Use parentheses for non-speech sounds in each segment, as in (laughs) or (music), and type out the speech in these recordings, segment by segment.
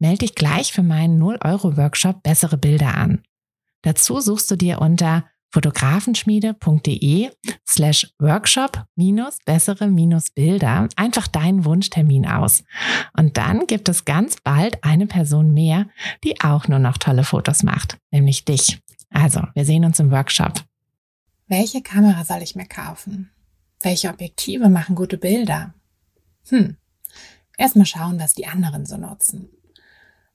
Melde dich gleich für meinen 0-Euro-Workshop Bessere Bilder an. Dazu suchst du dir unter fotografenschmiede.de slash workshop minus bessere minus Bilder einfach deinen Wunschtermin aus. Und dann gibt es ganz bald eine Person mehr, die auch nur noch tolle Fotos macht, nämlich dich. Also, wir sehen uns im Workshop. Welche Kamera soll ich mir kaufen? Welche Objektive machen gute Bilder? Hm. Erstmal schauen, was die anderen so nutzen.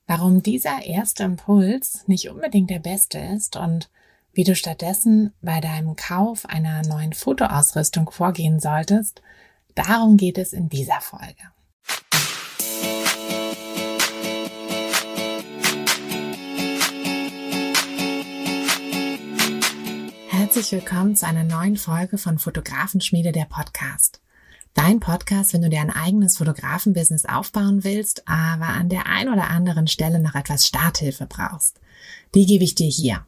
Warum dieser erste Impuls nicht unbedingt der beste ist und wie du stattdessen bei deinem Kauf einer neuen Fotoausrüstung vorgehen solltest, darum geht es in dieser Folge. Herzlich willkommen zu einer neuen Folge von Fotografenschmiede der Podcast. Dein Podcast, wenn du dir ein eigenes Fotografenbusiness aufbauen willst, aber an der ein oder anderen Stelle noch etwas Starthilfe brauchst. Die gebe ich dir hier.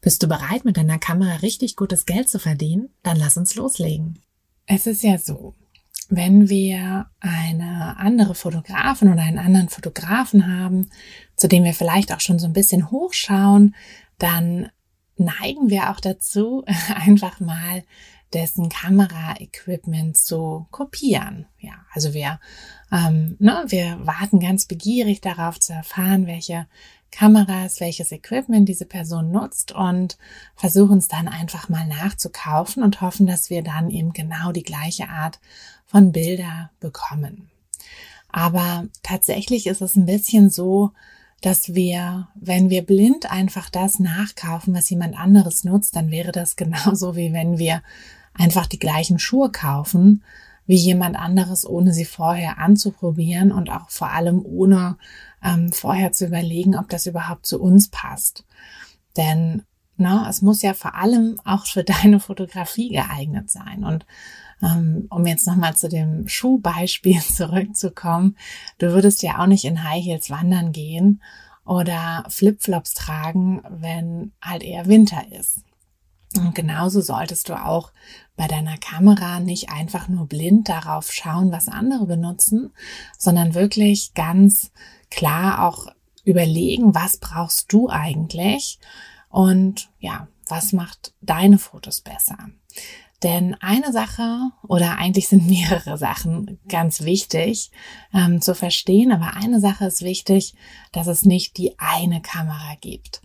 Bist du bereit, mit deiner Kamera richtig gutes Geld zu verdienen? Dann lass uns loslegen. Es ist ja so, wenn wir eine andere Fotografin oder einen anderen Fotografen haben, zu dem wir vielleicht auch schon so ein bisschen hochschauen, dann neigen wir auch dazu, (laughs) einfach mal dessen Kameraequipment zu kopieren. Ja, also wir, ähm, ne, wir warten ganz begierig darauf zu erfahren, welche Kameras, welches Equipment diese Person nutzt und versuchen es dann einfach mal nachzukaufen und hoffen, dass wir dann eben genau die gleiche Art von Bilder bekommen. Aber tatsächlich ist es ein bisschen so, dass wir, wenn wir blind einfach das nachkaufen, was jemand anderes nutzt, dann wäre das genauso wie wenn wir einfach die gleichen Schuhe kaufen wie jemand anderes, ohne sie vorher anzuprobieren und auch vor allem ohne ähm, vorher zu überlegen, ob das überhaupt zu uns passt. Denn na, es muss ja vor allem auch für (laughs) deine Fotografie geeignet sein. Und ähm, um jetzt nochmal zu dem Schuhbeispiel (laughs) zurückzukommen, du würdest ja auch nicht in High Heels wandern gehen oder Flipflops tragen, wenn halt eher Winter ist. Und genauso solltest du auch bei deiner Kamera nicht einfach nur blind darauf schauen, was andere benutzen, sondern wirklich ganz klar auch überlegen, was brauchst du eigentlich und ja, was macht deine Fotos besser. Denn eine Sache oder eigentlich sind (laughs) mehrere Sachen ganz wichtig ähm, zu verstehen, aber eine Sache ist wichtig, dass es nicht die eine Kamera gibt.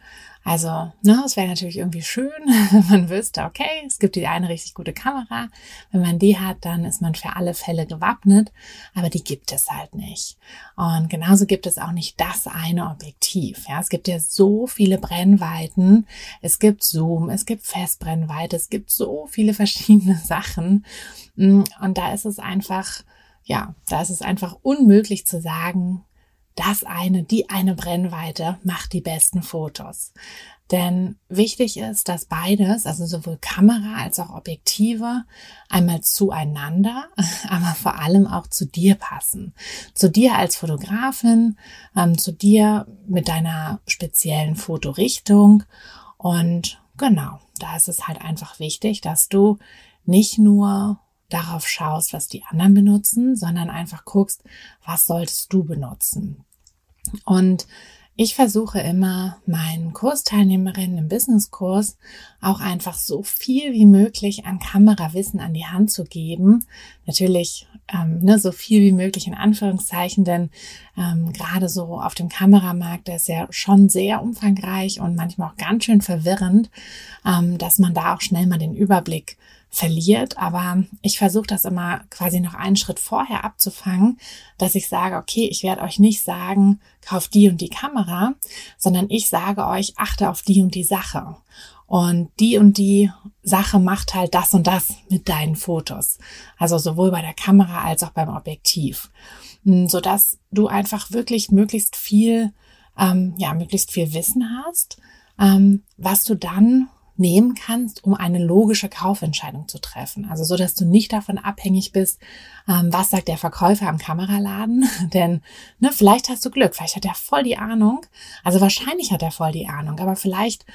Also, ne, es wäre natürlich irgendwie schön, wenn (laughs) man wüsste, okay, es gibt die eine richtig gute Kamera. Wenn man die hat, dann ist man für alle Fälle gewappnet, aber die gibt es halt nicht. Und genauso gibt es auch nicht das eine Objektiv. Ja, es gibt ja so viele Brennweiten. Es gibt Zoom, es gibt Festbrennweite, es gibt so viele verschiedene (laughs) Sachen. Und da ist es einfach, ja, da ist es einfach unmöglich zu sagen, das eine, die eine Brennweite macht die besten Fotos. Denn wichtig ist, dass beides, also sowohl Kamera als auch Objektive, einmal zueinander, (laughs) aber vor allem auch zu dir passen. Zu dir als Fotografin, ähm, zu dir mit deiner speziellen Fotorichtung. Und genau, da ist es halt einfach wichtig, dass du nicht nur darauf schaust, was die anderen benutzen, sondern einfach guckst, was solltest du benutzen. Und ich versuche immer meinen Kursteilnehmerinnen im Businesskurs auch einfach so viel wie möglich an Kamerawissen an die Hand zu geben. Natürlich ähm, ne, so viel wie möglich in Anführungszeichen, denn ähm, gerade so auf dem Kameramarkt, der ist ja schon sehr umfangreich und manchmal auch ganz schön verwirrend, ähm, dass man da auch schnell mal den Überblick verliert. Aber ich versuche das immer quasi noch einen Schritt vorher abzufangen, dass ich sage, okay, ich werde euch nicht sagen, kauft die und die Kamera, sondern ich sage euch, achte auf die und die Sache. Und die und die Sache macht halt das und das mit deinen Fotos. Also sowohl bei der Kamera als auch beim Objektiv. Hm, sodass du einfach wirklich möglichst viel ähm, ja, möglichst viel Wissen hast, ähm, was du dann nehmen kannst, um eine logische Kaufentscheidung zu treffen. Also so, dass du nicht davon abhängig bist, ähm, was sagt der Verkäufer am Kameraladen. (laughs) Denn ne, vielleicht hast du Glück, vielleicht hat er voll die Ahnung. Also wahrscheinlich hat er voll die Ahnung, aber vielleicht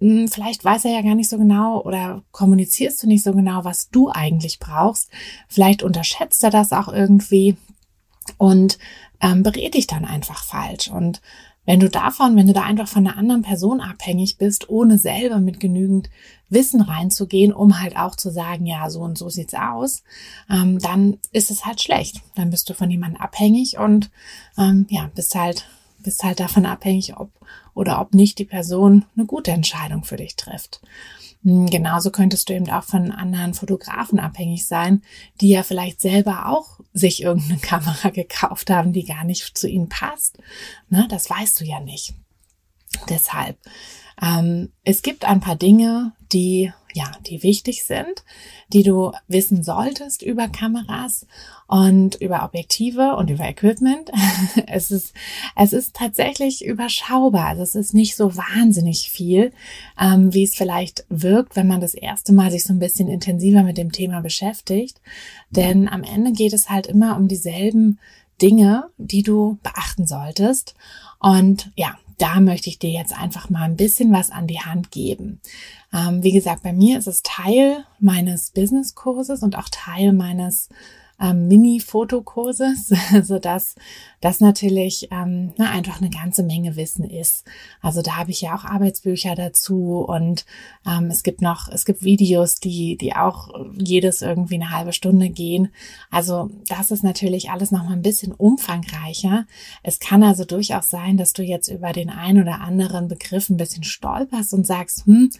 hm, vielleicht weiß er ja gar nicht so genau oder kommunizierst du nicht so genau, was du eigentlich brauchst. Vielleicht unterschätzt er das auch irgendwie und ähm, berät dich dann einfach falsch. Und wenn du davon, wenn du da einfach von einer anderen Person abhängig bist, ohne selber mit genügend Wissen reinzugehen, um halt auch zu sagen, ja, so und so sieht's aus, ähm, dann ist es halt schlecht. Dann bist du von jemandem abhängig und ähm, ja, bist halt, bist halt davon abhängig, ob oder ob nicht die Person eine gute Entscheidung für dich trifft. Hm, genauso könntest du eben auch von anderen Fotografen abhängig sein, die ja vielleicht selber auch sich irgendeine (laughs) Kamera gekauft haben, die gar nicht zu ihnen passt. Ne, das weißt du ja nicht. Deshalb, ähm, es gibt ein paar Dinge, die ja, die wichtig sind, die du wissen solltest über Kameras und über Objektive und über Equipment. (laughs) es ist, es ist tatsächlich überschaubar. Also es ist nicht so wahnsinnig viel, ähm, wie es vielleicht wirkt, wenn man das erste Mal sich so ein bisschen intensiver mit dem Thema beschäftigt. Denn am Ende geht es halt immer um dieselben Dinge, die du beachten solltest. Und ja, da möchte ich dir jetzt einfach mal ein bisschen was an die Hand geben. Ähm, wie gesagt, bei mir ist es Teil meines Business-Kurses und auch Teil meines ähm, Mini-Fotokurses, (laughs) so dass das natürlich ähm, na, einfach eine ganze Menge Wissen ist. Also da habe ich ja auch Arbeitsbücher dazu und ähm, es gibt noch, es gibt Videos, die, die auch jedes irgendwie eine halbe Stunde gehen. Also das ist natürlich alles noch mal ein bisschen umfangreicher. Es kann also durchaus sein, dass du jetzt über den ein oder anderen Begriff ein bisschen stolperst und sagst, hm,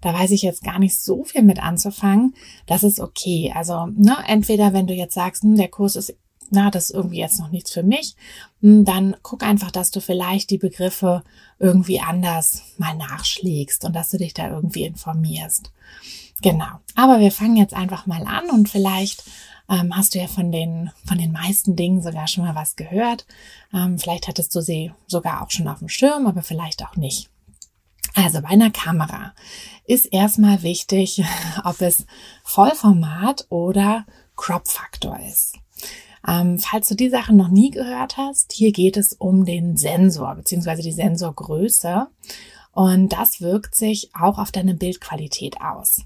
da weiß ich jetzt gar nicht so viel mit anzufangen. Das ist okay. Also ne, entweder wenn du jetzt sagst, hm, der Kurs ist na, das ist irgendwie jetzt noch nichts für mich, hm, dann guck einfach, dass du vielleicht die Begriffe irgendwie anders mal nachschlägst und dass du dich da irgendwie informierst. Genau. Aber wir fangen jetzt einfach mal an und vielleicht ähm, hast du ja von den, von den meisten Dingen sogar schon mal was gehört. Ähm, vielleicht hattest du sie sogar auch schon auf dem Schirm, aber vielleicht auch nicht. Also bei einer Kamera ist erstmal wichtig, (laughs) ob es Vollformat oder Crop-Faktor ist. Ähm, falls du die Sachen noch nie gehört hast, hier geht es um den Sensor bzw. die Sensorgröße. Und das wirkt sich auch auf deine Bildqualität aus.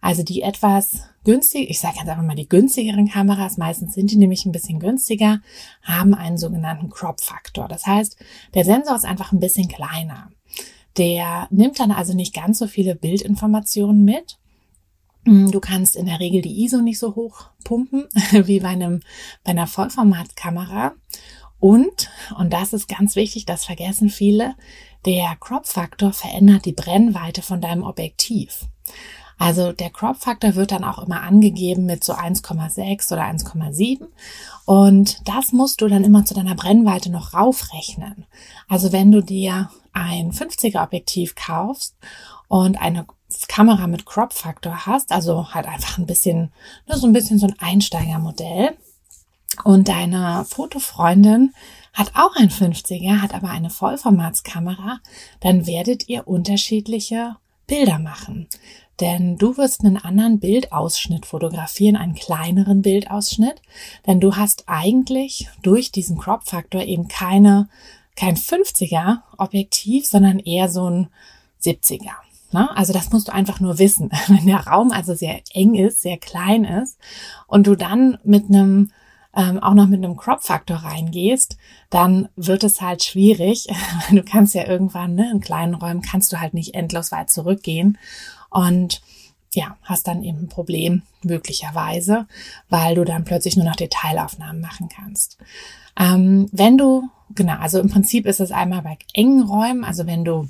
Also die etwas günstig, ich sage jetzt einfach mal die günstigeren Kameras, meistens sind die nämlich ein bisschen günstiger, haben einen sogenannten Crop-Faktor. Das heißt, der Sensor ist einfach ein bisschen kleiner. Der nimmt dann also nicht ganz so viele Bildinformationen mit du kannst in der Regel die ISO nicht so hoch pumpen (laughs) wie bei einem, bei einer Vollformatkamera. Und, und das ist ganz wichtig, das vergessen viele, der Crop-Faktor verändert die Brennweite von deinem Objektiv. Also der Crop-Faktor wird dann auch immer angegeben mit so 1,6 oder 1,7 und das musst du dann immer zu deiner Brennweite noch raufrechnen. Also wenn du dir ein 50er Objektiv kaufst und eine Kamera mit Crop-Faktor hast, also halt einfach ein bisschen, nur so ein bisschen so ein Einsteigermodell. Und deine Fotofreundin hat auch ein 50er, hat aber eine Vollformatskamera, dann werdet ihr unterschiedliche Bilder machen. Denn du wirst einen anderen Bildausschnitt fotografieren, einen kleineren Bildausschnitt, denn du hast eigentlich durch diesen Crop-Faktor eben keine, kein 50er Objektiv, sondern eher so ein 70er. Ne? Also das musst du einfach nur wissen. (laughs) Wenn der Raum also sehr eng ist, sehr klein ist und du dann mit einem ähm, auch noch mit einem Crop-Faktor reingehst, dann wird es halt schwierig. (laughs) Du kannst ja irgendwann, ne, in kleinen Räumen kannst du halt nicht endlos weit zurückgehen und ja, hast dann eben ein Problem, möglicherweise, weil du dann plötzlich nur noch Detailaufnahmen machen kannst. Ähm, wenn du, genau, also im Prinzip ist es einmal bei engen Räumen, also wenn du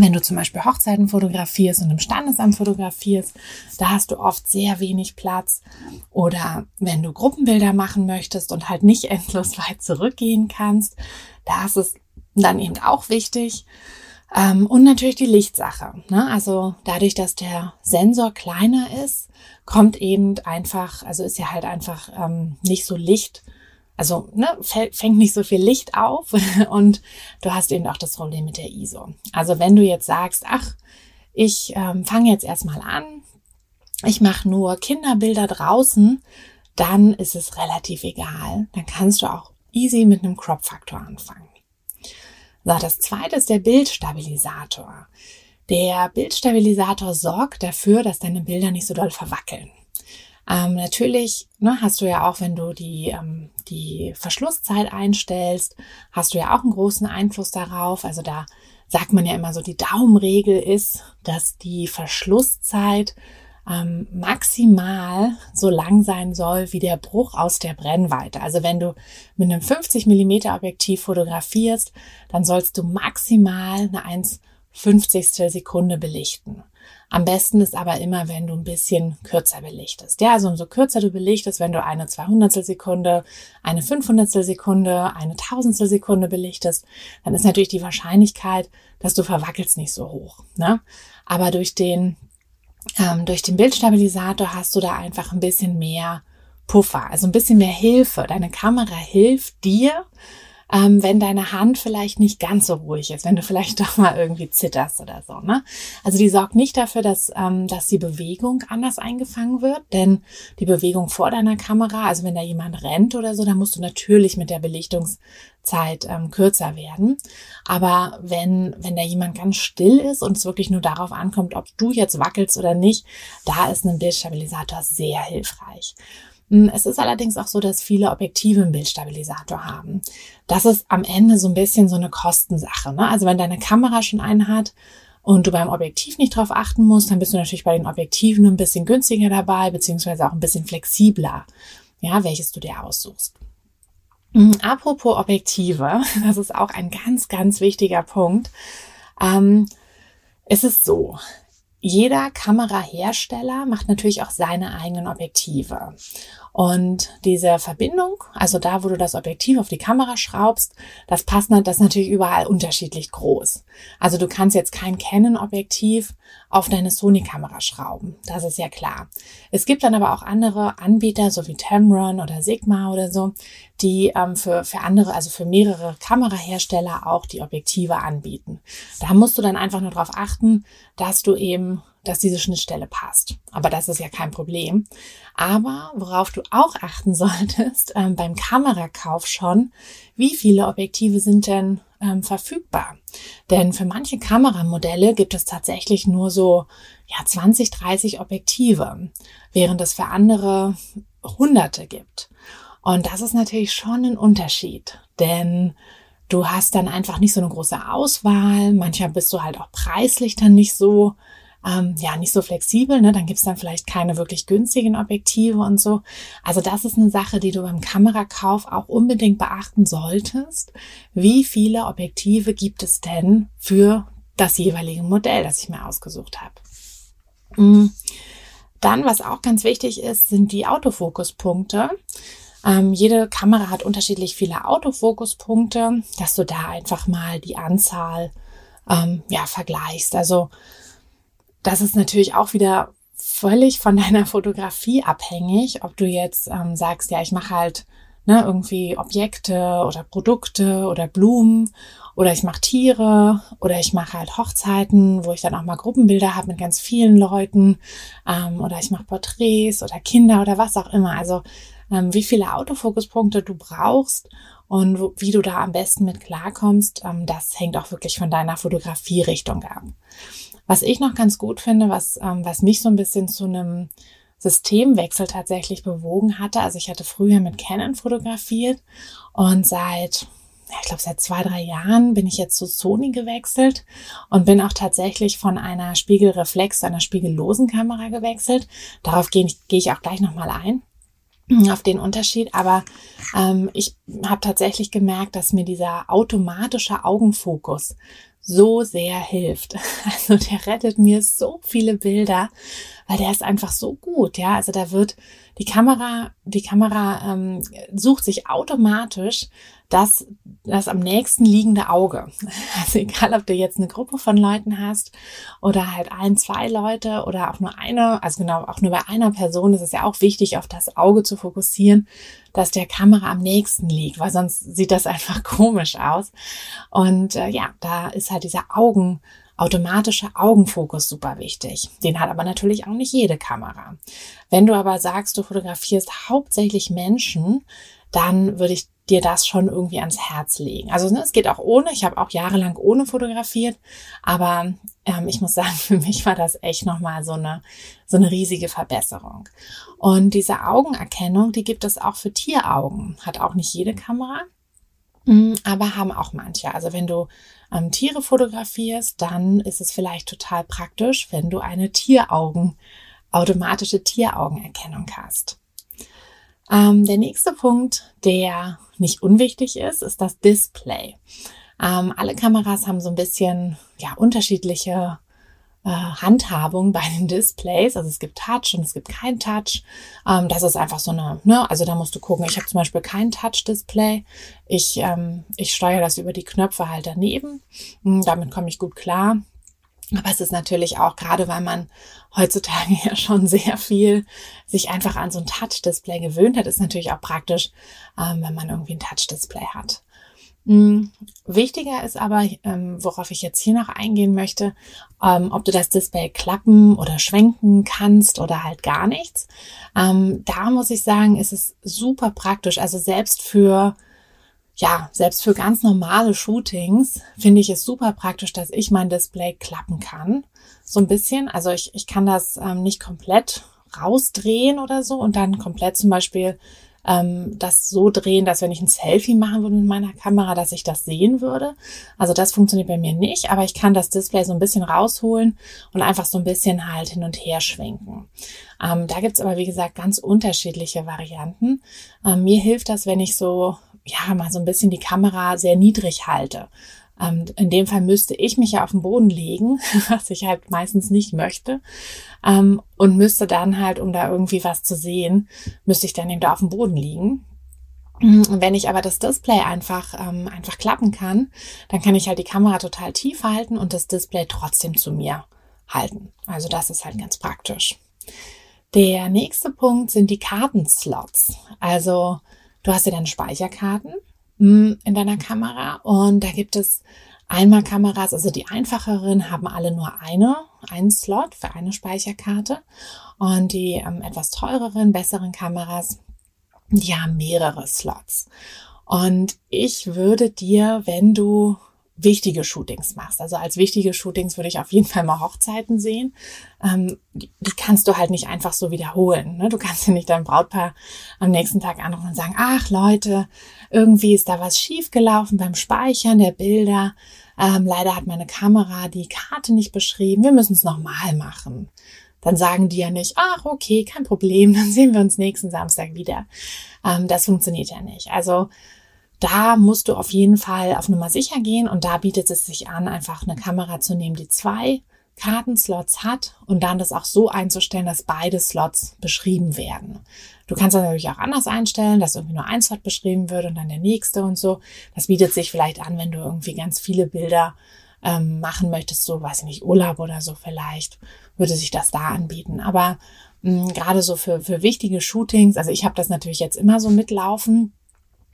wenn du zum Beispiel Hochzeiten fotografierst und im Standesamt fotografierst, da hast du oft sehr wenig Platz. Oder wenn du Gruppenbilder machen möchtest und halt nicht (laughs) endlos weit zurückgehen kannst, da ist es dann eben auch wichtig. Ähm, und natürlich die Lichtsache. Ne? Also dadurch, dass der Sensor kleiner ist, kommt eben einfach, also ist ja halt einfach ähm, nicht so licht also ne, fängt nicht so viel Licht auf (laughs) und du hast eben auch das Problem mit der ISO. Also wenn du jetzt sagst, ach, ich ähm, fange jetzt erstmal an, ich mache nur Kinderbilder draußen, dann ist es relativ egal. Dann kannst du auch easy mit einem Crop-Faktor anfangen. So, das zweite ist der Bildstabilisator. Der Bildstabilisator sorgt dafür, dass deine Bilder nicht so doll verwackeln. Ähm, natürlich ne, hast du ja auch, wenn du die, ähm, die Verschlusszeit einstellst, hast du ja auch einen großen Einfluss darauf. Also da sagt man ja immer so, die Daumenregel ist, dass die Verschlusszeit ähm, maximal so lang sein soll wie der Bruch aus der Brennweite. Also wenn du mit einem 50 Millimeter Objektiv fotografierst, dann sollst du maximal eine 1 50 Sekunde belichten. Am besten ist aber immer, wenn du ein bisschen kürzer belichtest. Ja, also umso kürzer du belichtest, wenn du eine 200 Sekunde, eine 500 Sekunde, eine 1000 Sekunde belichtest, dann ist natürlich die Wahrscheinlichkeit, dass du verwackelst nicht so hoch. Ne? Aber durch den, ähm, durch den Bildstabilisator hast du da einfach ein bisschen mehr Puffer, also ein bisschen mehr Hilfe. Deine Kamera hilft dir, ähm, wenn deine Hand vielleicht nicht ganz so ruhig ist, wenn du vielleicht (laughs) doch mal irgendwie zitterst oder so. Ne? Also die sorgt nicht dafür, dass, ähm, dass die Bewegung anders eingefangen wird, denn die Bewegung vor deiner Kamera, also wenn da jemand rennt oder so, dann musst du natürlich mit der Belichtungszeit ähm, kürzer werden. Aber wenn, wenn da jemand ganz still ist und es wirklich nur darauf ankommt, ob du jetzt wackelst oder nicht, da ist ein Bildstabilisator sehr hilfreich. Hm, es ist allerdings auch so, dass viele Objektive einen Bildstabilisator haben. Das ist am Ende so ein bisschen so eine Kostensache. Ne? Also wenn deine Kamera schon einen hat und du beim Objektiv nicht drauf achten musst, dann bist du natürlich bei den Objektiven ein bisschen günstiger dabei, beziehungsweise auch ein bisschen flexibler, ja, welches du dir aussuchst. Hm, apropos Objektive, (laughs) das ist auch ein ganz, ganz wichtiger Punkt. Ähm, es ist so, jeder Kamerahersteller macht natürlich auch seine eigenen Objektive. Und diese Verbindung, also da, wo du das Objektiv auf die Kamera schraubst, das passt das ist natürlich überall unterschiedlich groß. Also du kannst jetzt kein Canon-Objektiv auf deine Sony-Kamera schrauben. Das ist ja klar. Es gibt dann aber auch andere Anbieter, so wie Tamron oder Sigma oder so, die ähm, für, für andere, also für mehrere Kamerahersteller auch die Objektive anbieten. Da musst du dann einfach nur darauf achten, dass du eben dass diese Schnittstelle passt. Aber das ist ja kein Problem. Aber worauf du auch achten (laughs) solltest ähm, beim Kamerakauf schon, wie viele Objektive sind denn ähm, verfügbar? Denn für manche Kameramodelle gibt es tatsächlich nur so ja 20, 30 Objektive, während es für andere Hunderte gibt. Und das ist natürlich schon ein Unterschied, denn du hast dann einfach nicht so eine große Auswahl. Manchmal bist du halt auch preislich dann nicht so ähm, ja nicht so flexibel. Ne? Dann gibt's dann vielleicht keine wirklich günstigen Objektive und so. Also das ist eine Sache, die du beim Kamerakauf auch unbedingt beachten solltest. Wie viele Objektive gibt es denn für das jeweilige Modell, das ich mir ausgesucht habe? Mhm. Dann, was auch ganz wichtig ist, sind die Autofokuspunkte. Ähm, jede Kamera hat unterschiedlich viele Autofokuspunkte, dass du da einfach mal die Anzahl ähm, ja vergleichst. Also das ist natürlich auch wieder völlig von (laughs) deiner Fotografie abhängig, ob du jetzt ähm, sagst, ja, ich mache halt ne, irgendwie Objekte oder Produkte oder Blumen oder ich mache Tiere oder ich mache halt Hochzeiten, wo ich dann auch mal Gruppenbilder habe mit ganz vielen Leuten ähm, oder ich mache Porträts oder Kinder oder was auch immer. Also ähm, wie viele Autofokuspunkte du brauchst und wie du da am besten mit klarkommst, ähm, das hängt auch wirklich von deiner Fotografierichtung ab. Was ich noch ganz gut finde, was, ähm, was mich so ein bisschen zu einem Systemwechsel tatsächlich bewogen hatte. Also ich hatte früher mit Canon fotografiert und seit, ich glaube, seit zwei, drei Jahren bin ich jetzt zu Sony gewechselt und bin auch tatsächlich von einer Spiegelreflex zu einer spiegellosen Kamera gewechselt. Darauf gehe ich, gehe ich auch gleich nochmal ein (clears throat) auf den Unterschied, aber ähm, ich habe tatsächlich gemerkt, dass mir dieser automatische Augenfokus so sehr hilft. (laughs) Also der rettet mir so viele Bilder, weil der ist einfach so gut, ja. Also da wird die Kamera, die Kamera ähm, sucht sich automatisch das, das am nächsten liegende Auge. (laughs) Also egal, ob du jetzt eine Gruppe von Leuten hast oder halt ein, zwei Leute oder auch nur eine, also genau, auch nur bei einer Person ist es ja auch wichtig, auf das Auge zu fokussieren. Das der Kamera am nächsten liegt, weil sonst sieht das einfach (laughs) komisch aus. Und äh, ja, da ist halt dieser Augen automatische Augenfokus super wichtig. Den hat aber natürlich auch nicht jede Kamera. Wenn du aber sagst, du fotografierst hauptsächlich Menschen, dann würde ich dir das schon irgendwie ans Herz legen. Also ne, es geht auch ohne. Ich habe auch jahrelang ohne fotografiert, aber ähm, ich muss (laughs) sagen, für mich war das echt nochmal so eine so eine riesige Verbesserung. Und diese Augenerkennung, die gibt es auch für Tieraugen. Hat auch nicht jede Kamera, mm, aber haben auch manche. Also wenn du ähm, Tiere fotografierst, dann ist es vielleicht total praktisch, wenn du eine Tieraugen automatische Tieraugenerkennung hast. Ähm, der nächste Punkt, der nicht unwichtig ist, ist das Display. Ähm, alle Kameras haben so ein bisschen ja, unterschiedliche äh, Handhabung bei den Displays. Also es gibt Touch und es gibt kein Touch. Ähm, das ist einfach so eine, ne, also da musst du gucken. Ich habe zum Beispiel kein Touch-Display. Ich, ähm, ich steuere das über die Knöpfe halt daneben. Hm, damit komme ich gut klar. Aber es ist natürlich auch, gerade weil man heutzutage (laughs) ja schon sehr viel sich einfach an so ein Touch-Display gewöhnt hat, ist natürlich auch praktisch, ähm, wenn man irgendwie ein Touch-Display hat. Mhm. Wichtiger ist aber, ähm, worauf ich jetzt hier noch eingehen möchte, ähm, ob du das Display klappen oder schwenken kannst oder halt gar nichts. Ähm, da muss ich sagen, ist es super praktisch. Also selbst für ja, selbst für ganz normale Shootings finde ich es super praktisch, dass ich mein Display klappen kann. So ein bisschen. Also ich, ich kann das ähm, nicht komplett rausdrehen oder so und dann komplett zum Beispiel ähm, das so drehen, dass wenn ich ein Selfie machen würde mit meiner Kamera, dass ich das sehen würde. Also das funktioniert bei mir nicht, aber ich kann das Display so ein bisschen rausholen und einfach so ein bisschen halt hin und her schwenken. Ähm, da gibt's aber, wie gesagt, ganz unterschiedliche Varianten. Ähm, mir hilft das, wenn ich so ja, mal so ein bisschen die Kamera sehr niedrig halte. Ähm, in dem Fall müsste ich mich ja auf den Boden legen, (laughs) was ich halt meistens nicht möchte. Ähm, und müsste dann halt, um da irgendwie was zu sehen, müsste ich dann eben da auf dem Boden liegen. Und wenn ich aber das Display einfach, ähm, einfach klappen kann, dann kann ich halt die Kamera total tief halten und das Display trotzdem zu mir halten. Also das ist halt ganz praktisch. Der nächste Punkt sind die Kartenslots. Also Du hast ja dann Speicherkarten mm, in deiner Kamera und da gibt es einmal Kameras, also die einfacheren haben alle nur eine, einen Slot für eine Speicherkarte und die ähm, etwas teureren, besseren Kameras, die haben mehrere Slots. Und ich würde dir, wenn du wichtige Shootings machst. Also als wichtige Shootings würde ich auf jeden Fall mal Hochzeiten sehen. Ähm, die, die, kannst du halt nicht einfach so wiederholen. Ne? Du kannst ja nicht dein Brautpaar am nächsten Tag anrufen und sagen, ach Leute, irgendwie ist da was schiefgelaufen beim Speichern der Bilder. Ähm, leider hat meine Kamera die Karte nicht beschrieben. Wir müssen es nochmal machen. Dann sagen die ja nicht, ach okay, kein Problem, dann sehen wir uns nächsten Samstag wieder. Ähm, das funktioniert ja nicht. Also da musst du auf jeden Fall auf Nummer sicher gehen und da bietet es sich an, einfach eine Kamera zu nehmen, die zwei Kartenslots hat und dann das auch so einzustellen, dass beide Slots beschrieben werden. Du kannst das natürlich auch anders einstellen, dass irgendwie nur ein Slot beschrieben wird und dann der nächste und so. Das bietet sich vielleicht an, wenn du irgendwie ganz viele Bilder ähm, machen möchtest, so weiß ich nicht, Urlaub oder so vielleicht, würde sich das da anbieten. Aber mh, mm, gerade so für, für wichtige Shootings, also ich habe das natürlich jetzt immer so mitlaufen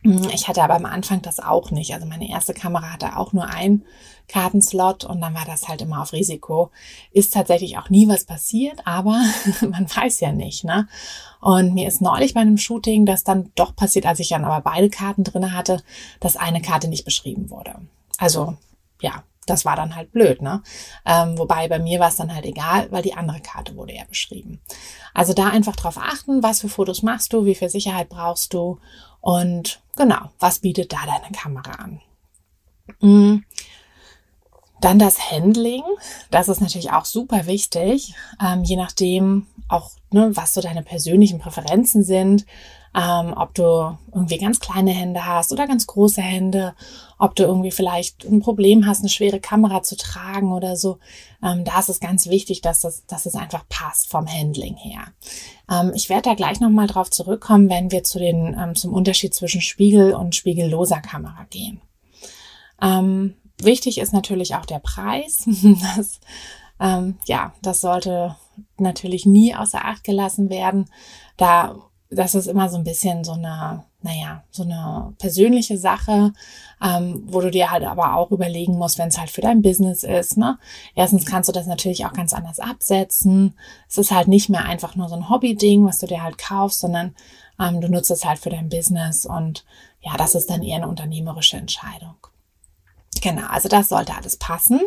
ich hatte aber am Anfang das auch nicht. Also meine erste Kamera hatte auch nur ein Kartenslot und dann war das halt immer auf Risiko. Ist tatsächlich auch nie was passiert, aber (laughs) man weiß ja nicht, ne? Und mir ist neulich bei einem Shooting das dann doch passiert, als ich dann aber beide Karten drinne hatte, dass eine Karte nicht beschrieben wurde. Also, ja, das war dann halt blöd, ne? Ähm, wobei bei mir war es dann halt egal, weil die andere Karte wurde ja beschrieben. Also da einfach drauf achten, was für Fotos machst du, wie viel Sicherheit brauchst du und genau, was bietet da deine Kamera an? Mm. Dann das Handling, das ist natürlich auch super wichtig, ähm, je nachdem auch, ne, was so deine persönlichen Präferenzen sind, ähm, ob du irgendwie ganz kleine Hände hast oder ganz große Hände, ob du irgendwie vielleicht ein Problem hast, eine schwere Kamera zu tragen oder so. Ähm, da ist es ganz wichtig, dass, das, dass es einfach passt vom Handling her. Ähm, ich werde da gleich nochmal drauf zurückkommen, wenn wir zu den, ähm, zum Unterschied zwischen Spiegel und spiegelloser Kamera gehen. Ähm, wichtig ist natürlich auch der Preis. (laughs) das, ähm, ja, das sollte natürlich nie außer Acht gelassen werden. Da das ist immer so ein bisschen so eine, naja, so eine persönliche Sache, ähm, wo du dir halt aber auch überlegen musst, wenn es halt für dein Business ist. Ne? Erstens kannst du das natürlich auch ganz anders absetzen. Es ist halt nicht mehr einfach nur so ein Hobby-Ding, was du dir halt kaufst, sondern ähm, du nutzt es halt für dein Business und ja, das ist dann eher eine unternehmerische Entscheidung. Genau, also das sollte alles passen.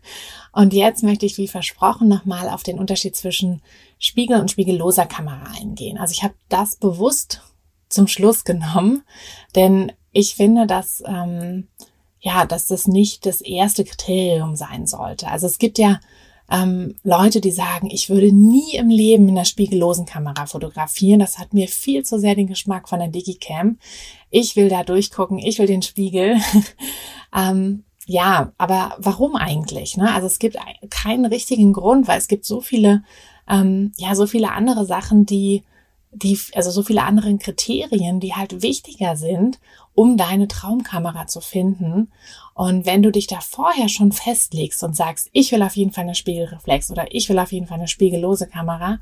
(laughs) Und jetzt möchte ich, wie versprochen, nochmal auf den Unterschied zwischen Spiegel und spiegelloser Kamera eingehen. Also ich habe das bewusst zum Schluss genommen, (laughs) denn ich finde, dass ähm, ja, dass das nicht das erste Kriterium sein sollte. Also es gibt ja ähm, Leute, die sagen, ich würde nie im Leben in der spiegellosen Kamera fotografieren. Das hat mir viel zu sehr den Geschmack von der Digicam. Ich will da durchgucken, ich will den Spiegel. (laughs) ähm, ja, aber warum eigentlich? Ne? Also es gibt keinen richtigen Grund, weil es gibt so viele, ähm, ja, so viele andere Sachen, die, die, also so viele andere Kriterien, die halt wichtiger sind, um deine Traumkamera zu finden. Und wenn du dich da vorher schon festlegst und sagst, ich will auf jeden Fall eine Spiegelreflex oder ich will auf jeden Fall eine spiegellose Kamera,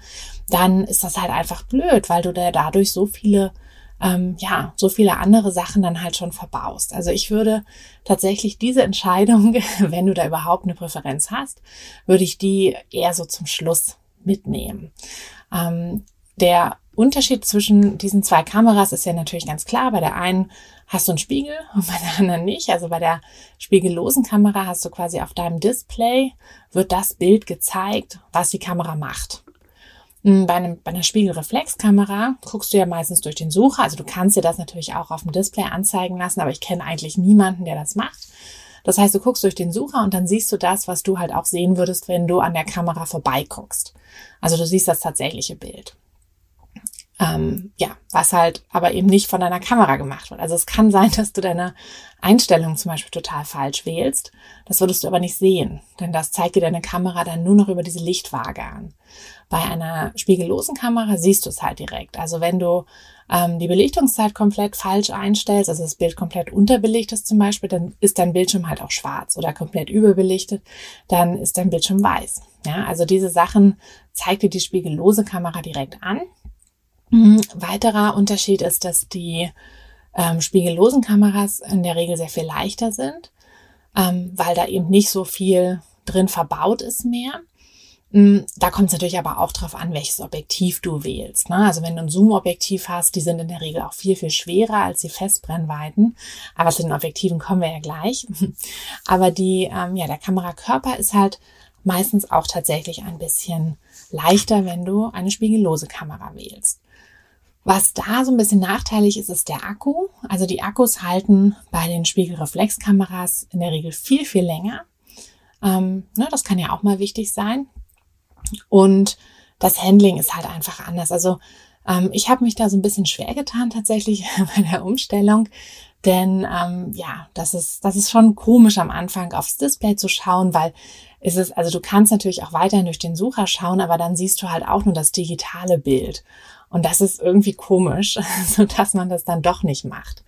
dann ist das halt einfach blöd, weil du da dadurch so viele ähm, ja, so viele andere Sachen dann halt schon verbaust. Also ich würde tatsächlich diese Entscheidung, (laughs) wenn du da überhaupt eine Präferenz hast, würde ich die eher so zum Schluss mitnehmen. Ähm, der Unterschied zwischen diesen zwei Kameras ist ja natürlich ganz klar. Bei der einen hast du einen Spiegel und bei der anderen nicht. Also bei der spiegellosen Kamera hast du quasi auf deinem Display wird das Bild gezeigt, was die Kamera macht. Hm, bei, einem, bei einer Spiegelreflexkamera guckst du ja meistens durch den Sucher. Also du kannst dir das natürlich auch auf dem Display anzeigen lassen, aber ich kenne eigentlich niemanden, der das macht. Das heißt, du guckst durch den Sucher und dann siehst du das, was du halt auch sehen würdest, wenn du an der Kamera vorbeiguckst. Also du siehst das tatsächliche Bild. Ähm, ja, was halt aber eben nicht von deiner Kamera gemacht wird. Also es kann sein, (laughs) dass du deine Einstellung zum Beispiel total falsch wählst. Das würdest du aber nicht sehen, denn das zeigt dir deine Kamera dann nur noch über diese Lichtwaage an. Bei einer spiegellosen Kamera siehst du es halt direkt. Also wenn du ähm, die Belichtungszeit komplett falsch einstellst, also das Bild komplett unterbelichtet zum Beispiel, dann ist dein Bildschirm halt auch schwarz oder komplett überbelichtet, dann ist dein Bildschirm weiß. Ja, also diese Sachen zeigt dir die spiegellose Kamera direkt an. Mhm. Weiterer Unterschied ist, dass die ähm, spiegellosen Kameras in der Regel sehr viel leichter sind, ähm, weil da eben nicht so viel drin verbaut ist mehr. Mm, da kommt es natürlich aber auch drauf an, welches Objektiv du wählst. Ne? Also wenn du ein Zoom-Objektiv hast, die sind in der Regel auch viel, viel schwerer als die Festbrennweiten. Aber zu den Objektiven kommen wir ja gleich. (laughs) Aber die, ähm, ja, der Kamerakörper ist halt meistens auch tatsächlich ein bisschen leichter, wenn du eine spiegellose Kamera wählst. Was da so ein bisschen nachteilig ist, ist der Akku. Also die Akkus halten bei den Spiegelreflexkameras in der Regel viel, viel länger. Ähm, ne, das kann ja auch mal wichtig sein. Und das Handling ist halt einfach anders. Also ähm, ich habe mich da so ein bisschen schwer getan tatsächlich (laughs) bei der Umstellung. Denn ähm, ja, das ist, das ist schon komisch am Anfang aufs Display zu schauen, weil es ist, also du kannst natürlich auch weiterhin durch den Sucher schauen, aber dann siehst du halt auch nur das digitale Bild. Und das ist irgendwie komisch, (laughs) so dass man das dann doch nicht macht.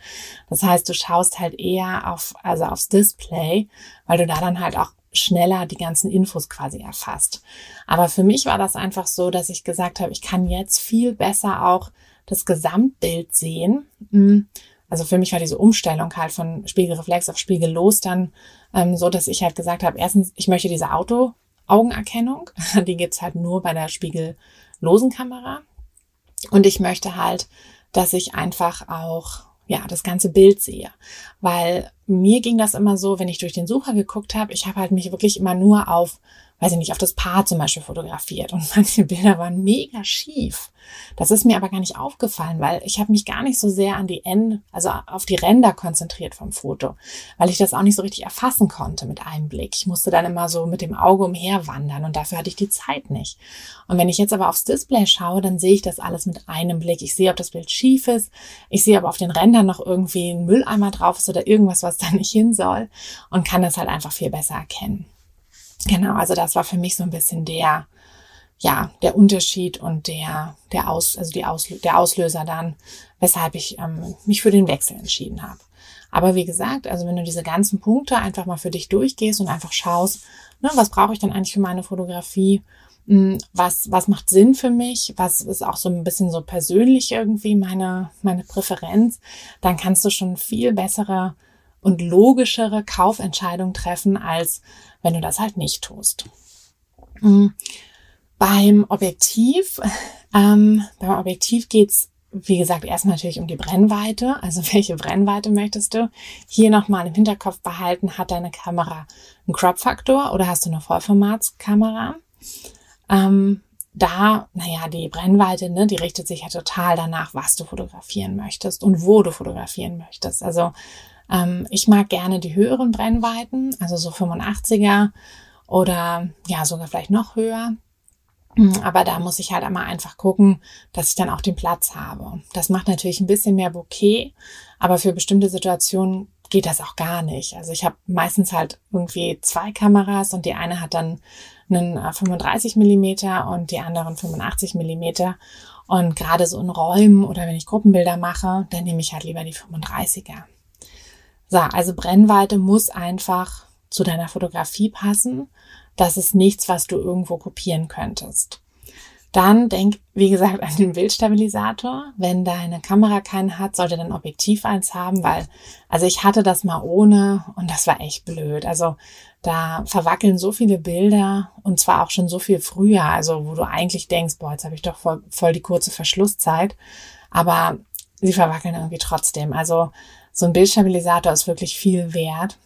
Das heißt, du schaust halt eher auf, also aufs Display, weil du da dann halt auch schneller die ganzen Infos quasi erfasst. Aber für mich war das einfach so, dass ich gesagt habe, ich kann jetzt viel besser auch das Gesamtbild sehen. Hm. Also für mich war diese Umstellung halt von Spiegelreflex auf Spiegellos dann ähm, so, dass ich halt gesagt habe, erstens, ich möchte diese Auto-Augenerkennung, (laughs) die gibt's halt nur bei der spiegellosen Kamera. Und ich möchte halt, dass ich einfach auch ja, das ganze Bild sehe. Weil mir ging das immer so, wenn ich durch den Sucher geguckt habe, ich habe halt mich wirklich immer nur auf weiß ich nicht, auf das Paar zum Beispiel fotografiert und (laughs) manche Bilder waren mega schief. Das ist mir aber gar nicht aufgefallen, weil ich habe mich gar nicht so sehr an die End, also auf die Ränder konzentriert vom Foto, weil ich das auch nicht so richtig erfassen konnte mit einem Blick. Ich musste dann immer so mit dem Auge umherwandern und dafür hatte ich die Zeit nicht. Und wenn ich jetzt aber aufs Display schaue, dann sehe ich das alles mit einem Blick. Ich sehe, ob das Bild schief ist. Ich sehe, ob auf den Rändern noch irgendwie ein Mülleimer drauf ist oder irgendwas, was da nicht hin soll und kann das halt einfach viel besser erkennen. Genau, also das war für mich so ein bisschen der, ja, der Unterschied und der, der Aus, also die Aus, der Auslöser dann, weshalb ich ähm, mich für den Wechsel entschieden habe. Aber wie gesagt, also wenn du diese ganzen Punkte einfach mal für dich durchgehst und einfach schaust, ne, was brauche ich denn eigentlich für meine Fotografie? Hm, was, was macht Sinn für mich? Was ist auch so ein bisschen so persönlich irgendwie meine, meine Präferenz? Dann kannst du schon viel bessere und logischere Kaufentscheidungen treffen, als wenn du das halt nicht tust. Hm, beim Objektiv, (laughs) ähm, beim Objektiv geht's wie gesagt, erstmal natürlich um die Brennweite. Also (laughs) welche Brennweite möchtest du? Hier nochmal im Hinterkopf behalten, hat deine Kamera einen Crop-Faktor oder hast du eine Vollformatskamera? Ähm, da, naja, die Brennweite, ne, die richtet sich ja total danach, was du fotografieren möchtest und wo du fotografieren möchtest. Also ähm, ich mag gerne die höheren Brennweiten, also so 85er oder ja, sogar vielleicht noch höher. Hm, aber da muss ich halt einmal einfach gucken, dass ich dann auch den Platz habe. Das macht natürlich ein bisschen mehr Bouquet, aber für bestimmte Situationen geht das auch gar nicht. Also ich habe meistens halt irgendwie zwei Kameras und die eine hat dann einen 35 äh, Millimeter und die anderen 85 Millimeter. Und gerade so in Räumen oder wenn ich Gruppenbilder mache, dann nehme ich halt lieber die 35er. So, also Brennweite muss einfach zu deiner Fotografie passen das ist nichts, was du irgendwo kopieren könntest. Dann denk, wie gesagt, an den Bildstabilisator. Wenn deine Kamera keinen hat, sollte dein Objektiv eins haben, weil, also ich hatte das mal ohne und das war echt blöd. Also da verwackeln so viele Bilder und zwar auch schon so viel früher, also wo du eigentlich denkst, boah, jetzt habe ich doch voll, voll die kurze Verschlusszeit. Aber sie verwackeln irgendwie trotzdem. Also so ein Bildstabilisator ist wirklich viel wert.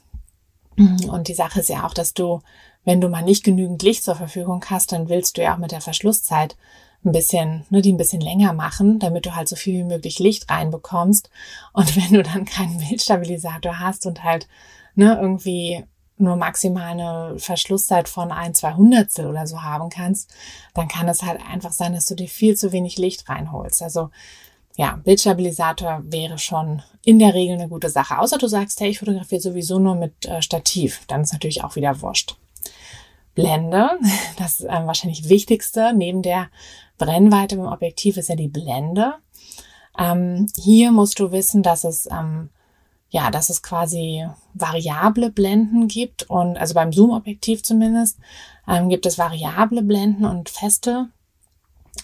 Und die Sache ist ja auch, dass du wenn du mal nicht genügend Licht zur Verfügung hast, dann willst du ja auch mit der Verschlusszeit ein bisschen, ne, die ein bisschen länger machen, damit du halt so viel wie möglich Licht reinbekommst. Und wenn du dann keinen Bildstabilisator hast und halt, ne, irgendwie nur maximal eine Verschlusszeit von ein, zwei Hundertstel oder so haben kannst, dann kann es halt einfach sein, dass du dir viel zu wenig Licht reinholst. Also, ja, Bildstabilisator wäre schon in der Regel eine gute Sache. Außer du sagst, hey, ich fotografiere sowieso nur mit äh, Stativ. Dann ist natürlich auch wieder wurscht. Blende. (laughs) Das äh, wahrscheinlich wichtigste neben der Brennweite beim Objektiv ist ja die Blende. Ähm, hier musst du wissen, dass es ähm, ja, dass es quasi variable Blenden gibt und also beim Zoom-Objektiv zumindest ähm, gibt es variable Blenden und feste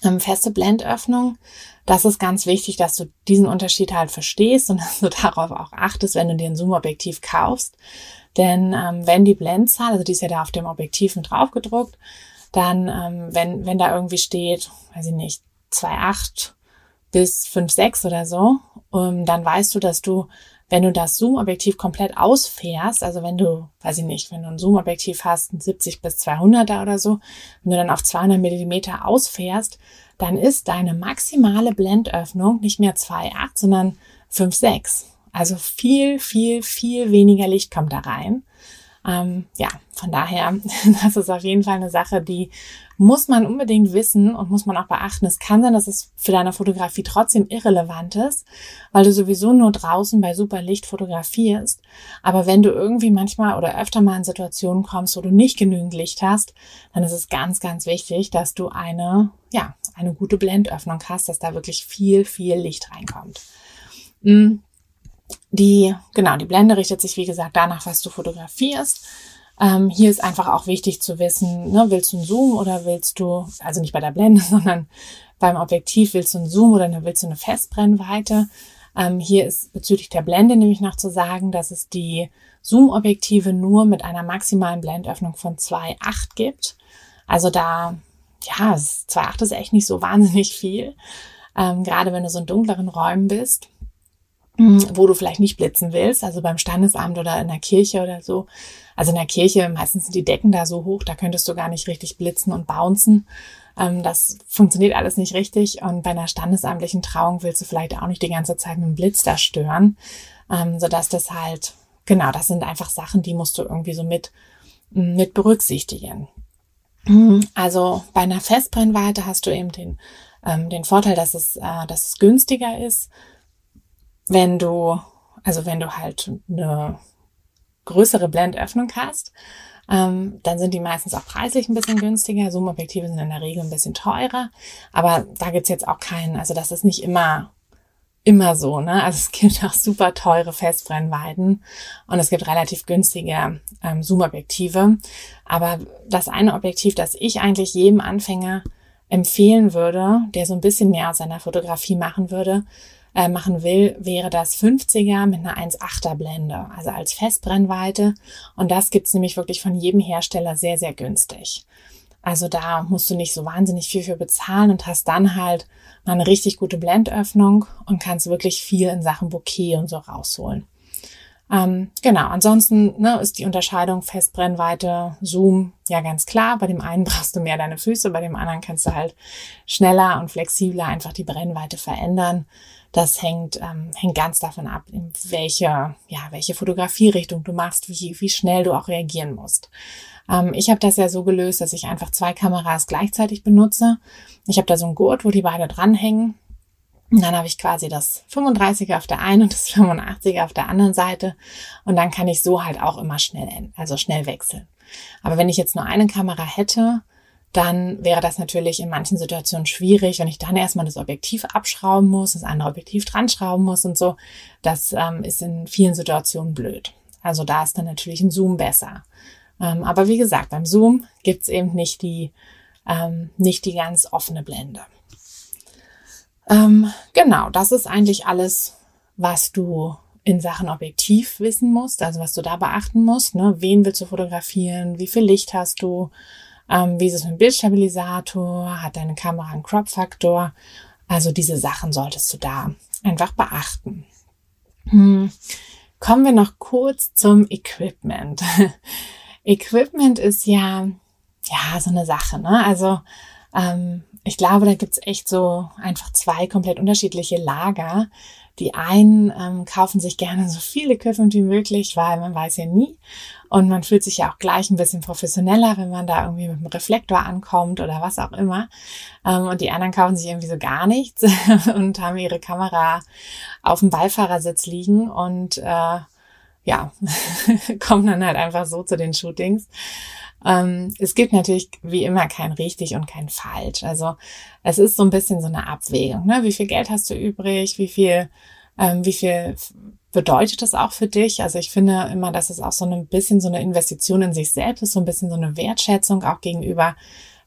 ähm, feste Blendöffnung. Das ist ganz wichtig, dass du diesen Unterschied halt verstehst und (laughs) dass du darauf auch achtest, wenn du dir ein Zoom-Objektiv kaufst. Denn ähm, wenn die Blendzahl, also die ist ja da auf dem Objektiv mit drauf gedruckt, dann, ähm, wenn, wenn da irgendwie steht, weiß ich nicht, 2,8 bis 5,6 oder so, ähm, dann weißt du, dass du, wenn du das Zoom-Objektiv komplett ausfährst, also wenn du, weiß ich nicht, wenn du ein Zoom-Objektiv hast, ein 70 bis 200er oder so, wenn du dann auf 200 Millimeter ausfährst, dann ist deine maximale Blendöffnung nicht mehr 2,8, sondern 5,6. Also viel, viel, viel weniger Licht kommt da rein. Ähm, ja, von daher, (laughs) das ist auf jeden Fall eine Sache, die muss man unbedingt wissen und muss man auch beachten. Es kann sein, dass es für deine Fotografie trotzdem irrelevant ist, weil du sowieso nur draußen bei super Licht fotografierst. Aber wenn du irgendwie manchmal oder öfter mal in Situationen kommst, wo du nicht genügend Licht hast, dann ist es ganz, ganz wichtig, dass du eine, ja, eine gute Blendöffnung hast, dass da wirklich viel, viel Licht reinkommt. Mm. Die, genau, die Blende richtet sich, wie gesagt, danach, was du fotografierst. Ähm, hier ist einfach auch wichtig zu wissen, ne, willst du einen Zoom oder willst du, also nicht bei der Blende, (laughs) sondern beim Objektiv willst du einen Zoom oder willst du eine Festbrennweite. Ähm, hier ist bezüglich der Blende nämlich noch zu sagen, dass es die Zoom-Objektive nur mit einer maximalen Blendöffnung von 2,8 gibt. Also da, ja, 2,8 ist echt nicht so wahnsinnig viel. Ähm, gerade wenn du so in dunkleren Räumen bist. Mhm. wo du vielleicht nicht blitzen willst, also beim Standesamt oder in der Kirche oder so. Also in der Kirche, meistens sind die Decken da so hoch, da könntest du gar nicht richtig blitzen und bouncen. Ähm, das funktioniert alles nicht richtig. Und bei einer standesamtlichen Trauung willst du vielleicht auch nicht die ganze Zeit mit dem Blitz da stören, ähm, sodass das halt, genau, das sind einfach Sachen, die musst du irgendwie so mit, mit berücksichtigen. Mhm. Also bei einer Festbrennweite hast du eben den, ähm, den Vorteil, dass es, äh, dass es günstiger ist wenn du, also wenn du halt eine größere Blendöffnung hast, ähm, dann sind die meistens auch preislich ein bisschen günstiger. Zoom-Objektive sind in der Regel ein bisschen teurer, aber da gibt's jetzt auch keinen, also das ist nicht immer immer so, ne? Also es gibt auch super teure Festbrennweiten und es gibt relativ günstige ähm, Zoom-Objektive. Aber das eine Objektiv, das ich eigentlich jedem Anfänger empfehlen würde, der so ein bisschen mehr aus seiner Fotografie machen würde, äh, machen will, wäre das 50er mit einer 1,8er Blende, also als Festbrennweite. Und das gibt's nämlich wirklich von jedem Hersteller sehr, sehr günstig. Also da musst du nicht so wahnsinnig viel für bezahlen und hast dann halt mal eine richtig gute Blendöffnung und kannst wirklich viel in Sachen Bouquet und so rausholen. Ähm, genau, ansonsten ne, ist die Unterscheidung Festbrennweite, Zoom ja ganz klar. Bei dem einen (laughs) brauchst du mehr deine Füße, bei dem anderen kannst du halt schneller und flexibler einfach die Brennweite verändern. Das hängt, ähm, hängt ganz davon ab, in welche, ja, welche Fotografierichtung du machst, wie, wie schnell du auch reagieren musst. Ähm, ich habe das ja so gelöst, dass ich einfach zwei Kameras gleichzeitig benutze. Ich habe da so ein Gurt, wo die beide dranhängen. Und dann habe ich quasi das 35er auf der einen und das 85er auf der anderen Seite. Und dann kann ich so halt auch immer schnell, also schnell wechseln. Aber wenn ich jetzt nur eine Kamera hätte, dann wäre das natürlich in manchen Situationen schwierig, wenn ich dann erstmal das Objektiv abschrauben muss, das andere Objektiv dran schrauben muss und so. Das ähm, ist in vielen Situationen blöd. Also da ist dann natürlich ein Zoom besser. Ähm, aber wie gesagt, beim Zoom gibt's eben nicht die, ähm, nicht die ganz offene Blende. Ähm, genau, das ist eigentlich alles, was du in Sachen Objektiv wissen musst, also was du da beachten musst. Ne? Wen willst du fotografieren? Wie viel Licht hast du? Ähm, wie ist es mit dem Bildstabilisator? Hat deine Kamera einen Crop-Faktor? Also diese Sachen solltest du da einfach beachten. Hm. Kommen wir noch kurz zum Equipment. (laughs) Equipment ist ja, ja, so eine Sache, ne? Also, ähm, ich glaube, da gibt's echt so einfach zwei komplett unterschiedliche Lager. Die einen ähm, kaufen sich gerne so viele Equipment wie möglich, weil man weiß ja nie. Und man fühlt sich ja auch gleich ein bisschen professioneller, wenn man da irgendwie mit einem Reflektor ankommt oder was auch immer. Ähm, und die anderen kaufen sich irgendwie so gar nichts (laughs) und haben ihre Kamera auf dem Beifahrersitz liegen und äh, ja, (laughs) kommen dann halt einfach so zu den Shootings. Ähm, es gibt natürlich wie immer kein richtig und kein falsch. Also es ist so ein bisschen so eine Abwägung. Ne? Wie viel Geld hast du übrig? Wie viel, ähm, wie viel bedeutet das auch für dich? Also ich finde immer, dass es auch so ein bisschen so eine Investition in sich selbst ist, so ein bisschen so eine Wertschätzung auch gegenüber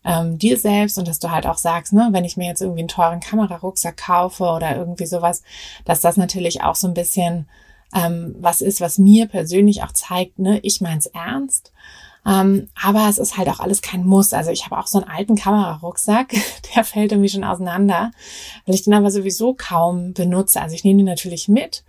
ähm, dir selbst und dass du halt auch sagst, ne, wenn ich mir jetzt irgendwie einen teuren Kamerarucksack kaufe oder irgendwie sowas, dass das natürlich auch so ein bisschen ähm, was ist, was mir persönlich auch zeigt, ne, ich mein's ernst. Ähm, aber es ist halt auch alles kein Muss. Also ich habe auch so einen alten Kamerarucksack, (laughs) der fällt irgendwie schon auseinander, weil ich den aber sowieso kaum benutze. Also ich nehme den natürlich mit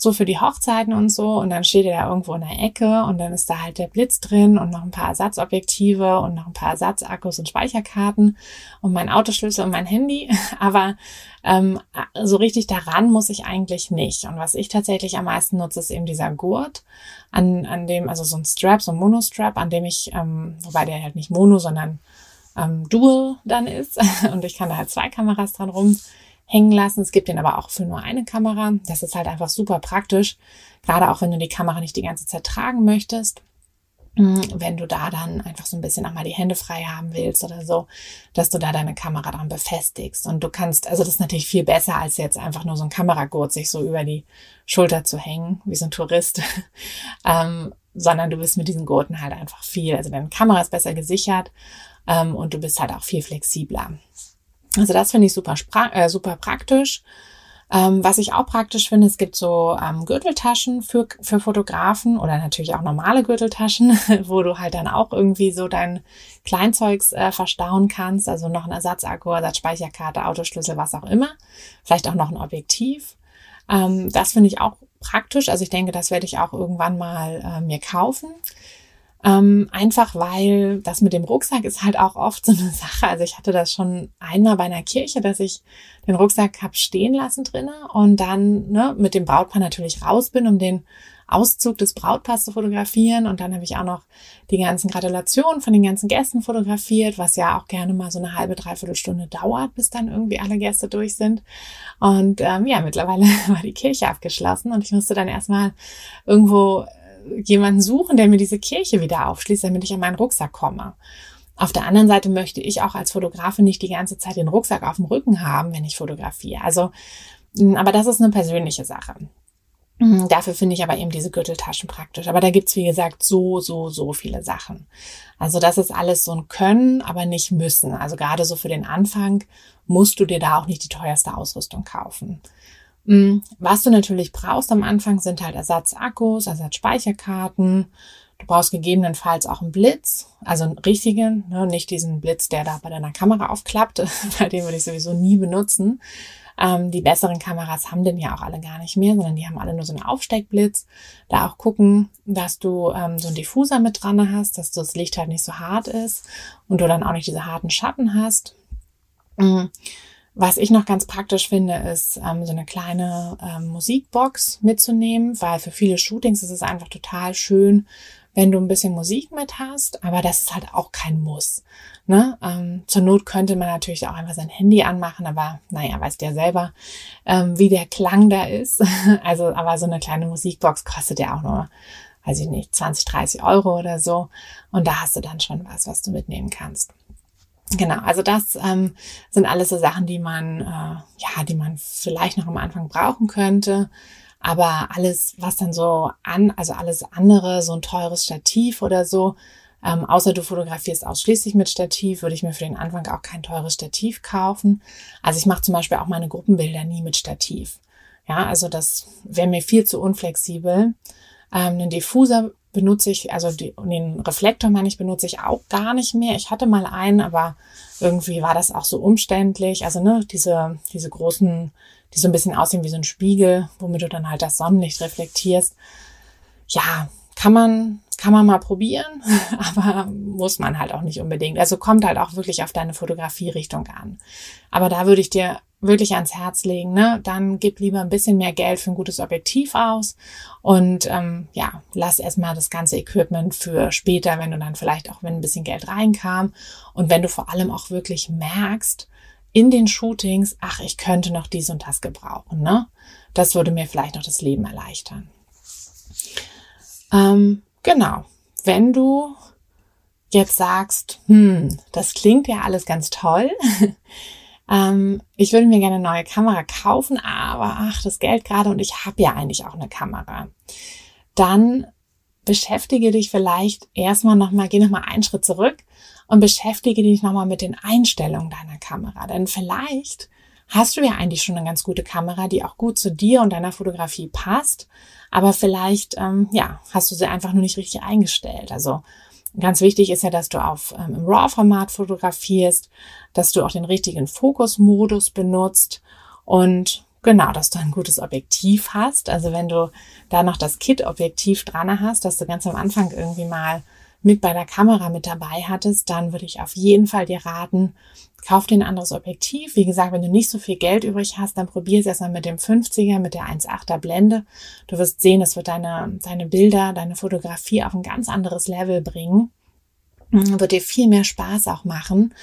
so für die Hochzeiten und so. Und dann steht er da irgendwo in der Ecke und dann ist da halt der Blitz drin und noch ein paar Ersatzobjektive und noch ein paar Ersatzakkus und Speicherkarten und mein Autoschlüssel und mein Handy. (laughs) Aber ähm, so richtig daran muss ich eigentlich nicht. Und was ich tatsächlich am meisten nutze, ist eben dieser Gurt, an, an dem, also so ein Strap, so ein Monostrap, an dem ich, ähm, wobei der halt nicht Mono, sondern ähm, Dual dann ist. (laughs) Und ich kann da halt zwei Kameras dran rum hängen lassen. Es gibt den aber auch für nur eine Kamera. Das ist halt einfach super praktisch. Gerade auch wenn du die Kamera nicht die ganze Zeit tragen möchtest. Hm, wenn du da dann einfach so ein bisschen auch mal die Hände frei haben willst oder so, dass du da deine Kamera dran befestigst. Und du kannst, also das ist natürlich viel besser, als jetzt einfach nur so ein Kameragurt sich so über die Schulter zu hängen, wie so ein Tourist. (laughs) ähm, sondern du bist mit diesen Gurten halt einfach viel, also deine Kamera ist besser gesichert ähm, und du bist halt auch viel flexibler. Also das finde ich super, äh, super praktisch. Ähm, was ich auch praktisch finde, es gibt so ähm, Gürteltaschen für, für Fotografen oder natürlich auch normale Gürteltaschen, (laughs) wo du halt dann auch irgendwie so dein Kleinzeugs äh, verstauen kannst. Also noch ein Ersatzakku, Ersatzspeicherkarte, Autoschlüssel, was auch immer. Vielleicht auch noch ein Objektiv. Ähm, das finde ich auch praktisch. Also ich denke, das werde ich auch irgendwann mal äh, mir kaufen. Ähm, einfach weil das mit dem Rucksack ist halt auch oft so eine (laughs) Sache. Also ich hatte das schon einmal bei einer Kirche, dass ich den Rucksack hab stehen lassen drinnen und dann ne, mit dem Brautpaar natürlich raus bin, um den Auszug des Brautpaars zu fotografieren. Und dann habe ich auch noch die ganzen Gratulationen von den ganzen Gästen fotografiert, was ja auch gerne mal so eine halbe, dreiviertel Stunde dauert, bis dann irgendwie alle Gäste durch sind. Und ähm, ja, mittlerweile (laughs) war die Kirche abgeschlossen und ich musste dann erstmal irgendwo jemanden suchen, der mir diese Kirche wieder aufschließt, damit ich an meinen Rucksack komme. Auf der anderen Seite möchte ich auch als Fotografin nicht die ganze Zeit den Rucksack auf dem Rücken haben, wenn ich fotografiere. Also Hm, aber das ist eine persönliche Sache. Hm, dafür finde ich aber eben diese Gürteltaschen praktisch. Aber da gibt's wie gesagt, so, so, so viele Sachen. Also das ist alles so ein Können, aber nicht müssen. Also gerade so für den Anfang musst du dir da auch nicht die teuerste Ausrüstung kaufen. Hm, was du natürlich brauchst am Anfang sind halt Ersatzakkus, Ersatzspeicherkarten. Du brauchst gegebenenfalls auch einen Blitz, also einen richtigen, ne, nicht diesen Blitz, der da bei deiner Kamera aufklappt, (laughs) weil den würde ich sowieso nie benutzen. Ähm, die besseren Kameras haben den ja auch alle gar nicht mehr, sondern die haben alle nur so einen Aufsteckblitz. Da auch gucken, dass du ähm, so einen Diffuser mit dran hast, dass das Licht halt nicht so hart ist und du dann auch nicht diese harten Schatten hast. Mhm. Was ich noch ganz praktisch finde, ist ähm, so eine kleine ähm, Musikbox mitzunehmen, weil für viele Shootings ist es einfach total schön, wenn du ein bisschen Musik mit hast, aber das ist halt auch kein Muss. Ne? Ähm, zur Not könnte man natürlich auch einfach sein Handy anmachen, aber naja, weißt ja selber, ähm, wie der Klang da ist. (laughs) Also, aber so eine kleine Musikbox kostet ja auch nur, weiß ich nicht, 20, 30 Euro oder so. Und da hast du dann schon was, was du mitnehmen kannst. Genau, also das ähm, sind alles so Sachen, die man, äh, ja, die man vielleicht noch am Anfang brauchen könnte. Aber alles, was dann so an, also alles andere, so ein teures Stativ oder so, ähm, außer du fotografierst ausschließlich mit Stativ, würde ich mir für den Anfang auch kein teures Stativ kaufen. Also ich mache zum Beispiel auch meine Gruppenbilder nie mit Stativ. Ja, also das wäre mir viel zu unflexibel. Ähm, einen Diffuser benutze ich, also die, den Reflektor meine ich, benutze ich auch gar nicht mehr. Ich hatte mal einen, aber irgendwie war das auch so umständlich. Also ne, diese, diese großen die so ein bisschen aussehen wie so ein Spiegel, womit du dann halt das Sonnenlicht reflektierst. Ja, kann man, kann man mal probieren, (laughs) aber muss man halt auch nicht unbedingt. Also kommt halt auch wirklich auf deine Fotografierichtung an. Aber da würde ich dir wirklich ans Herz legen, ne? Dann gib lieber ein bisschen mehr Geld für ein gutes Objektiv aus und ähm, ja, lass erstmal das ganze Equipment für später, wenn du dann vielleicht auch, wenn ein bisschen Geld reinkam und wenn du vor allem auch wirklich merkst, in den Shootings, ach, ich könnte noch dies und das gebrauchen, ne? Das würde mir vielleicht noch das Leben erleichtern. Ähm, genau. Wenn du jetzt sagst, hm, das klingt ja alles ganz toll. (laughs) ähm, ich würde mir gerne eine neue Kamera kaufen, aber ach, das Geld gerade und ich habe ja eigentlich auch eine Kamera. Dann beschäftige dich vielleicht erstmal nochmal, geh nochmal einen Schritt zurück und beschäftige dich nochmal mit den Einstellungen deiner Kamera. Denn vielleicht hast du ja eigentlich schon eine ganz gute Kamera, die auch gut zu dir und deiner Fotografie passt, aber vielleicht ähm, ja hast du sie einfach nur nicht richtig eingestellt. Also ganz wichtig ist ja, dass du auf ähm, im RAW-Format fotografierst, dass du auch den richtigen Fokusmodus benutzt und Genau, dass du ein gutes Objektiv hast. Also wenn du da noch das Kit-Objektiv dran hast, dass du ganz am Anfang irgendwie mal mit bei der Kamera mit dabei hattest, dann würde ich auf jeden Fall dir raten, kauf dir ein anderes Objektiv. Wie gesagt, wenn du nicht so viel Geld übrig hast, dann probier es erstmal mit dem 50er, mit der 1.8er Blende. Du wirst sehen, es wird deine, deine Bilder, deine Fotografie auf ein ganz anderes Level bringen. Wird dir viel mehr Spaß auch machen.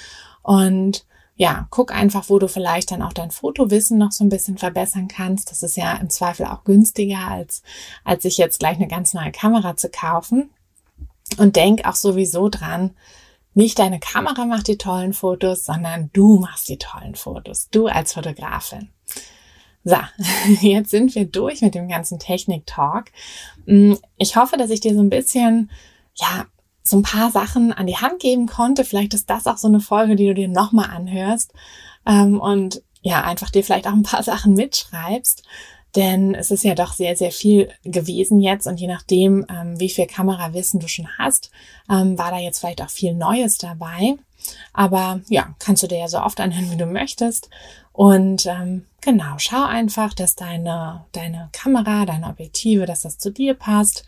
Und ja, guck einfach, wo du vielleicht dann auch dein Fotowissen noch so ein bisschen verbessern kannst. Das ist ja im Zweifel auch günstiger, als, als sich jetzt gleich eine ganz neue Kamera zu kaufen. Und denk auch sowieso dran, nicht deine Kamera macht die tollen Fotos, sondern du machst die tollen Fotos. Du als Fotografin. So, (laughs) jetzt sind wir durch mit dem ganzen Technik-Talk. Mm, ich hoffe, dass ich dir so ein bisschen, ja, so ein paar Sachen an die Hand geben konnte. Vielleicht ist das auch so eine Folge, die du dir nochmal anhörst. Ähm, und ja, einfach dir vielleicht auch ein paar Sachen mitschreibst. Denn es ist ja doch sehr, sehr viel gewesen jetzt und je nachdem, ähm, wie viel Kamerawissen du schon hast, ähm, war da jetzt vielleicht auch viel Neues dabei. Aber ja, kannst du dir ja so oft anhören, wie du möchtest. Und ähm, genau, schau einfach, dass deine, deine Kamera, deine Objektive, dass das zu dir passt,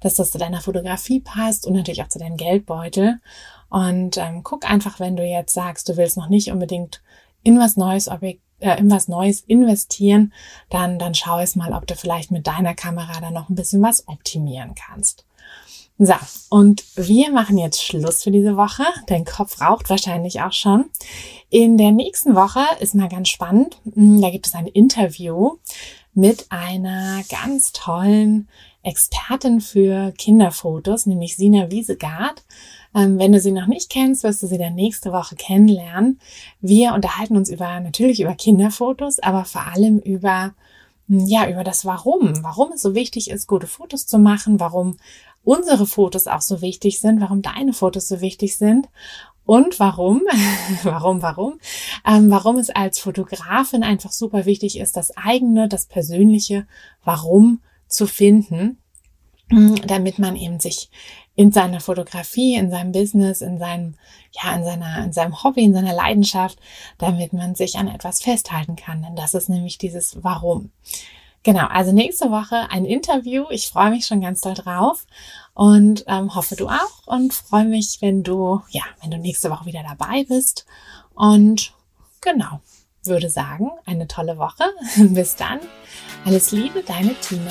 dass das zu deiner Fotografie passt und natürlich auch zu deinem Geldbeutel. Und ähm, guck einfach, wenn du jetzt sagst, du willst noch nicht unbedingt in was Neues Objekt äh, in was Neues investieren, dann, dann schau es mal, ob du vielleicht mit deiner Kamera da noch ein bisschen was optimieren kannst. So, und wir machen jetzt Schluss für diese Woche. Dein Kopf raucht wahrscheinlich auch schon. In der nächsten Woche ist mal ganz spannend. Hm, da gibt es ein Interview mit einer ganz tollen Expertin für Kinderfotos, nämlich Sina Wiesegard. Ähm, wenn du sie noch nicht kennst, wirst du sie dann nächste Woche kennenlernen. Wir unterhalten uns über, natürlich über Kinderfotos, aber vor allem über, hm, ja, über das Warum. Warum es so wichtig ist, gute Fotos zu machen, warum unsere Fotos auch so wichtig sind, warum deine Fotos so wichtig sind und warum, (laughs) warum, warum, ähm, warum es als Fotografin einfach super wichtig ist, das eigene, das persönliche Warum zu finden, damit man eben sich in seiner Fotografie, in seinem Business, in seinem, ja, in seiner, in seinem Hobby, in seiner Leidenschaft, damit man sich an etwas festhalten kann. Denn das ist nämlich dieses Warum. Genau, also nächste Woche ein Interview. Ich freue mich schon ganz doll drauf und ähm, hoffe du auch und freue mich, wenn du, ja, wenn du nächste Woche wieder dabei bist. Und genau, würde sagen, eine tolle Woche. (laughs) Bis dann. Alles Liebe, deine Tine.